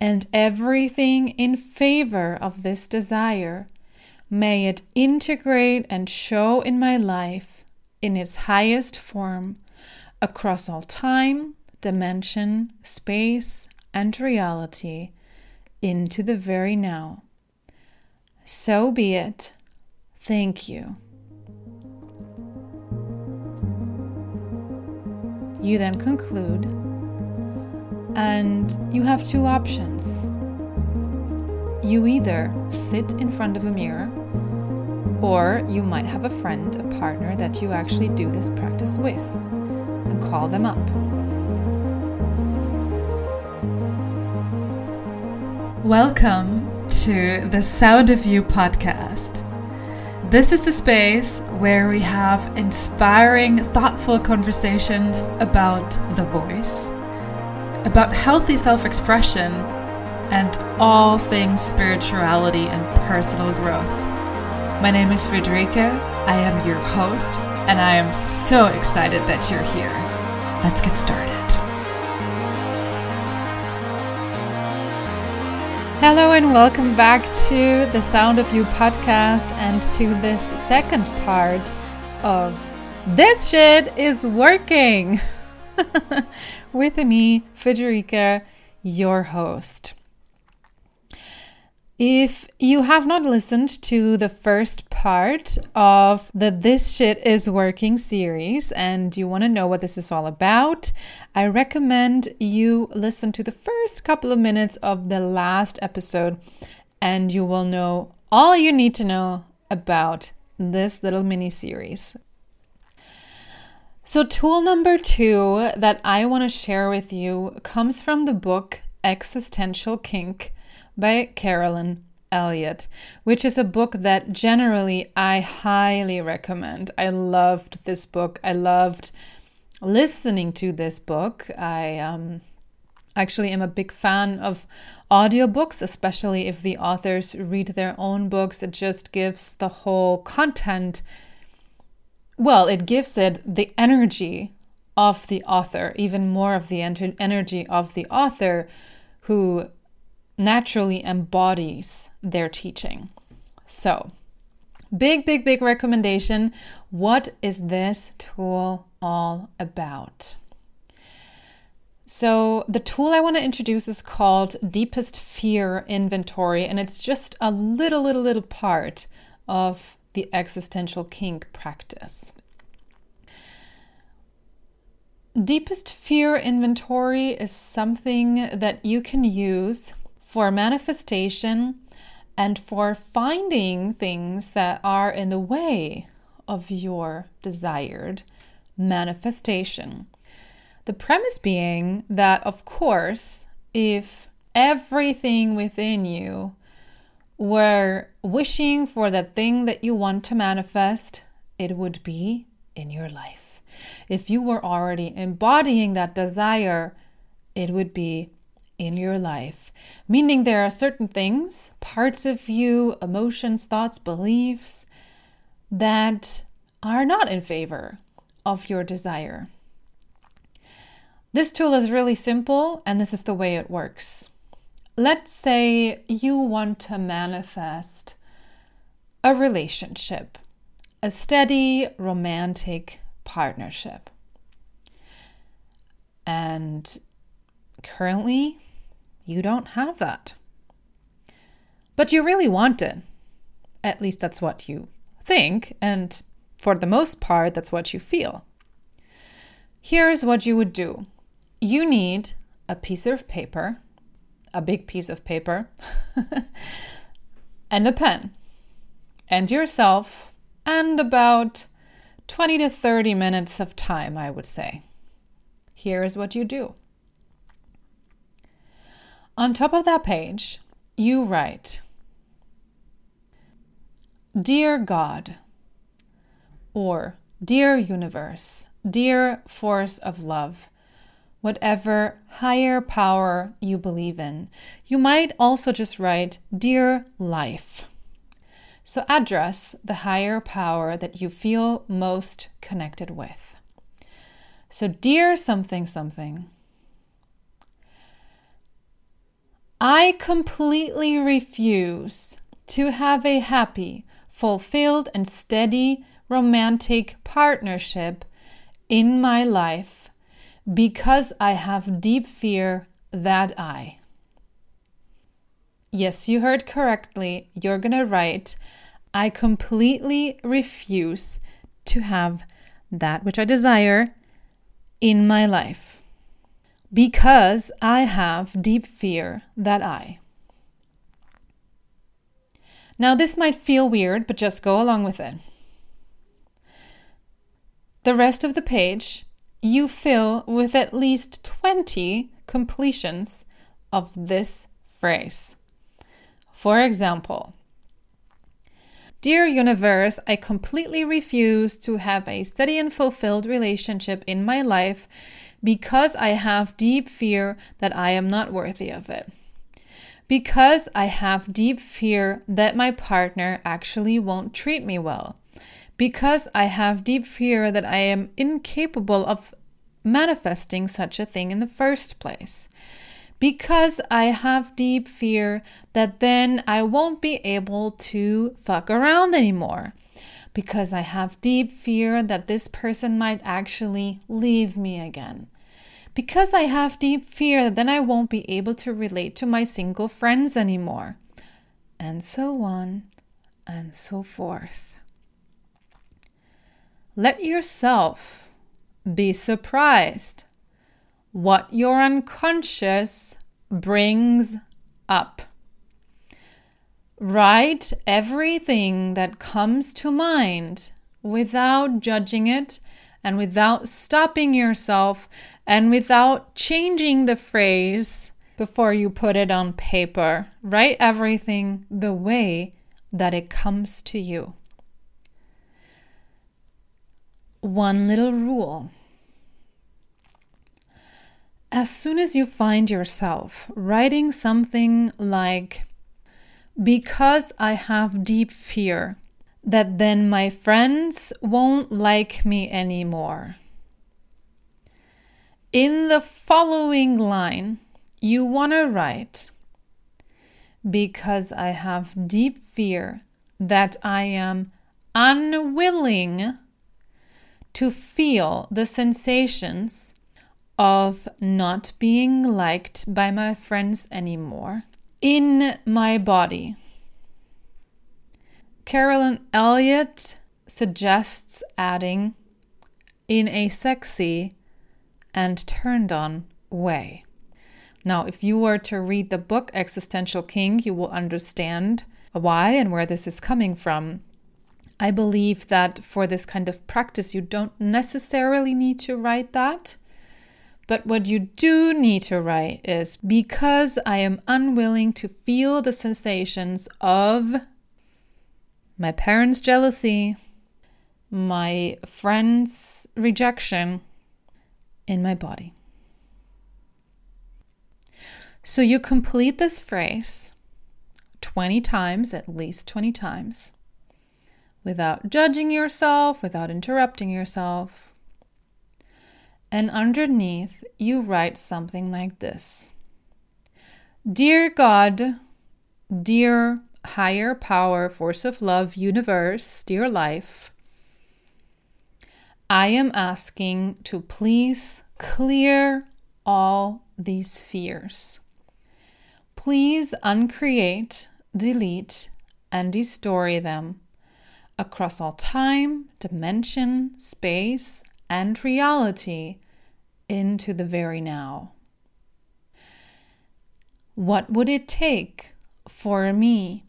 and everything in favor of this desire, may it integrate and show in my life in its highest form across all time, dimension, space, and reality into the very now. So be it. Thank you. You then conclude, and you have two options. You either sit in front of a mirror, or you might have a friend, a partner that you actually do this practice with, and call them up. Welcome to the Sound of You podcast. This is a space where we have inspiring, thoughtful conversations about the voice, about healthy self expression, and all things spirituality and personal growth. My name is Friederike. I am your host, and I am so excited that you're here. Let's get started. Hello and welcome back to the Sound of You podcast and to this second part of This Shit is Working with me, Friederike, your host. If you have not listened to the first part of the This Shit is Working series and you want to know what this is all about, I recommend you listen to the first couple of minutes of the last episode and you will know all you need to know about this little mini series. So, tool number two that I want to share with you comes from the book Existential Kink by Carolyn Elliott, which is a book that generally I highly recommend. I loved this book. I loved listening to this book. I um, actually am a big fan of audiobooks, especially if the authors read their own books. It just gives the whole content, well, it gives it the energy of the author, even more of the energy of the author who naturally embodies their teaching. So, big, big, big recommendation. What is this tool all about? So, the tool I want to introduce is called Deepest Fear Inventory, and it's just a little, little, little part of the existential kink practice. Deepest Fear Inventory is something that you can use for manifestation and for finding things that are in the way of your desired manifestation. The premise being that, of course, if everything within you were wishing for the thing that you want to manifest, it would be in your life. If you were already embodying that desire, it would be in your life. Meaning there are certain things, parts of you, emotions, thoughts, beliefs that are not in favor of your desire. This tool is really simple, and this is the way it works. Let's say you want to manifest a relationship, a steady romantic partnership. And currently, you don't have that. But you really want it. At least that's what you think, and for the most part, that's what you feel. Here's what you would do you need a piece of paper, a big piece of paper, and a pen, and yourself, and about 20 to 30 minutes of time, I would say. Here's what you do on top of that page, you write Dear God, or Dear Universe, Dear Force of Love, whatever higher power you believe in. You might also just write Dear Life. So address the higher power that you feel most connected with. So, dear something something, I completely refuse to have a happy, fulfilled, and steady romantic partnership in my life because I have deep fear that I. Yes, you heard correctly. You're going to write, I completely refuse to have that which I desire in my life because I have deep fear that I. Now, this might feel weird, but just go along with it. The rest of the page you fill with at least 20 completions of this phrase. For example, Dear Universe, I completely refuse to have a steady and fulfilled relationship in my life because I have deep fear that I am not worthy of it. Because I have deep fear that my partner actually won't treat me well. Because I have deep fear that I am incapable of manifesting such a thing in the first place. Because I have deep fear that then I won't be able to fuck around anymore. Because I have deep fear that this person might actually leave me again. Because I have deep fear that then I won't be able to relate to my single friends anymore. And so on and so forth. Let yourself be surprised what your unconscious brings up. Write everything that comes to mind without judging it and without stopping yourself and without changing the phrase before you put it on paper. Write everything the way that it comes to you one little rule. As soon as you find yourself writing something like, because I have deep fear that then my friends won't like me anymore. In the following line, you want to write, because I have deep fear that I am unwilling to feel the sensations of not being liked by my friends anymore in my body. Carolyn Elliott suggests adding in a sexy and turned on way. Now, if you were to read the book Existential Kink, you will understand why and where this is coming from. I believe that for this kind of practice, you don't necessarily need to write that. But what you do need to write is because I am unwilling to feel the sensations of my parents' jealousy, my friends' rejection in my body. So you complete this phrase 20 times, at least 20 times without judging yourself, without interrupting yourself. And underneath, you write something like this Dear God, dear higher power, force of love, universe, dear life, I am asking to please clear all these fears. Please uncreate, delete, and destroy them across all time, dimension, space, and reality into the very now. What would it take for me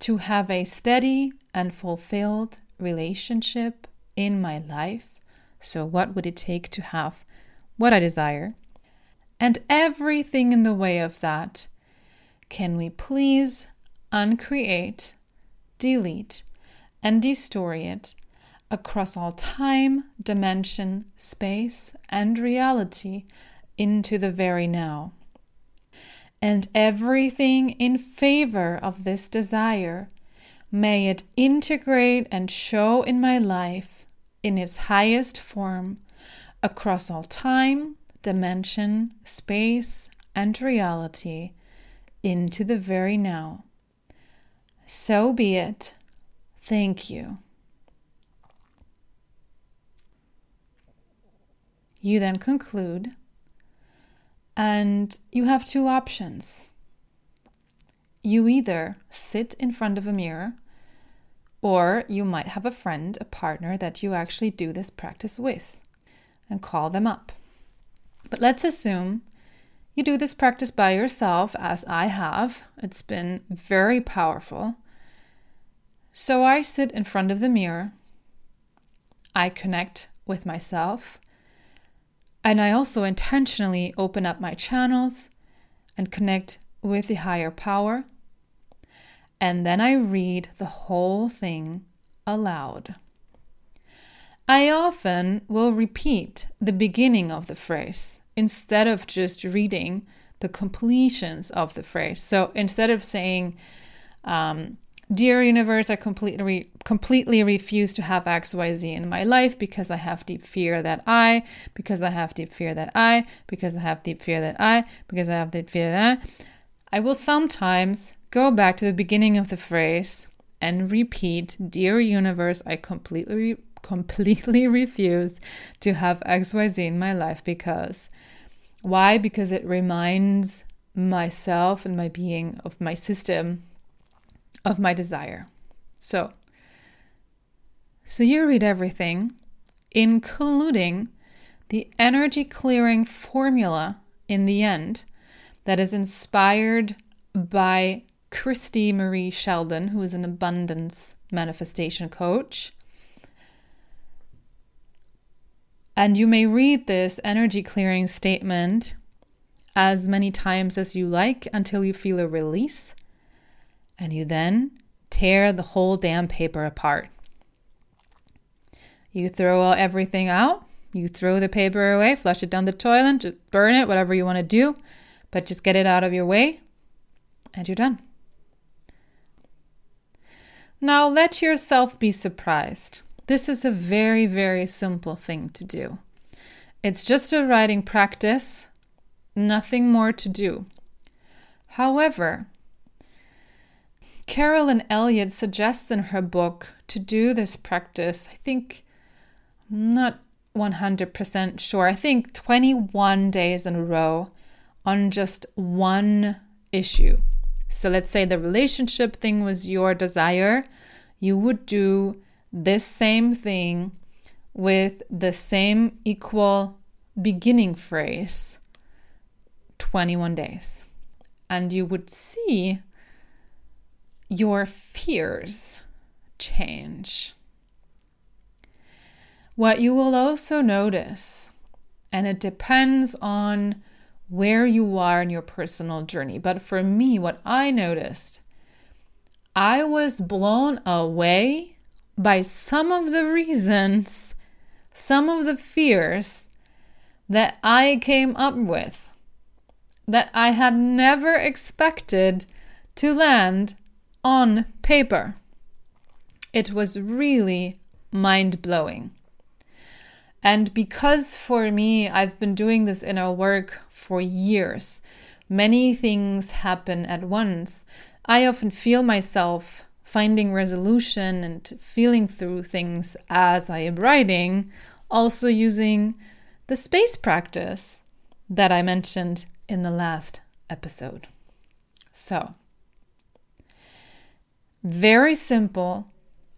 to have a steady and fulfilled relationship in my life? So, what would it take to have what I desire? And everything in the way of that, can we please uncreate, delete, and destory it across all time, dimension, space, and reality into the very now. And everything in favor of this desire, may it integrate and show in my life in its highest form across all time, dimension, space, and reality into the very now. So be it. Thank you. You then conclude, and you have two options. You either sit in front of a mirror, or you might have a friend, a partner that you actually do this practice with, and call them up. But let's assume you do this practice by yourself, as I have. It's been very powerful. So I sit in front of the mirror, I connect with myself, and I also intentionally open up my channels and connect with the higher power. And then I read the whole thing aloud. I often will repeat the beginning of the phrase instead of just reading the completions of the phrase. So instead of saying, um, Dear universe, I completely completely refuse to have XYZ in my life because I have deep fear that I, because I have deep fear that I, because I have deep fear that I, because I have deep fear that I. I will sometimes go back to the beginning of the phrase and repeat, Dear universe, I completely completely refuse to have XYZ in my life because why? Because it reminds myself and my being of my system of my desire. So, so you read everything, including the energy clearing formula in the end that is inspired by Christie Marie Sheldon, who is an abundance manifestation coach. And you may read this energy clearing statement as many times as you like until you feel a release and you then tear the whole damn paper apart. You throw everything out, you throw the paper away, flush it down the toilet, just burn it, whatever you want to do, but just get it out of your way, and you're done. Now let yourself be surprised. This is a very, very simple thing to do. It's just a writing practice, nothing more to do. However, Carolyn Elliott suggests in her book to do this practice. I think, I'm not 100% sure. I think 21 days in a row on just one issue. So let's say the relationship thing was your desire. You would do this same thing with the same equal beginning phrase 21 days. And you would see your fears change. What you will also notice, and it depends on where you are in your personal journey, but for me, what I noticed, I was blown away by some of the reasons, some of the fears that I came up with that I had never expected to land on paper. It was really mind blowing. And because for me, I've been doing this inner work for years, many things happen at once. I often feel myself finding resolution and feeling through things as I am writing, also using the space practice that I mentioned in the last episode. So, very simple,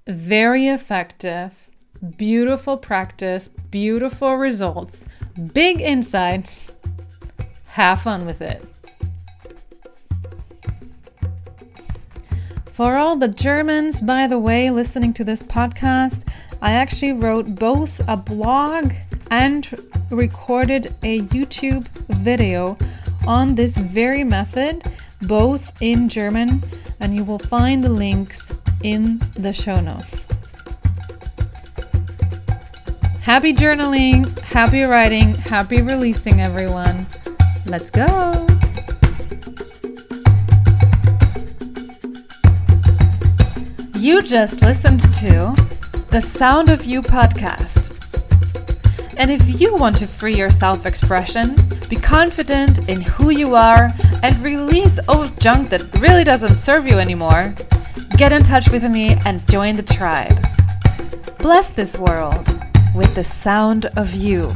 very effective, beautiful practice, beautiful results, big insights. Have fun with it. For all the Germans, by the way, listening to this podcast, I actually wrote both a blog and recorded a YouTube video on this very method, both in German and you will find the links in the show notes. Happy journaling, happy writing, happy releasing, everyone. Let's go. You just listened to the Sound of You podcast. And if you want to free your self expression, Be confident in who you are and release old junk that really doesn't serve you anymore. Get in touch with me and join the tribe. Bless this world with the sound of you.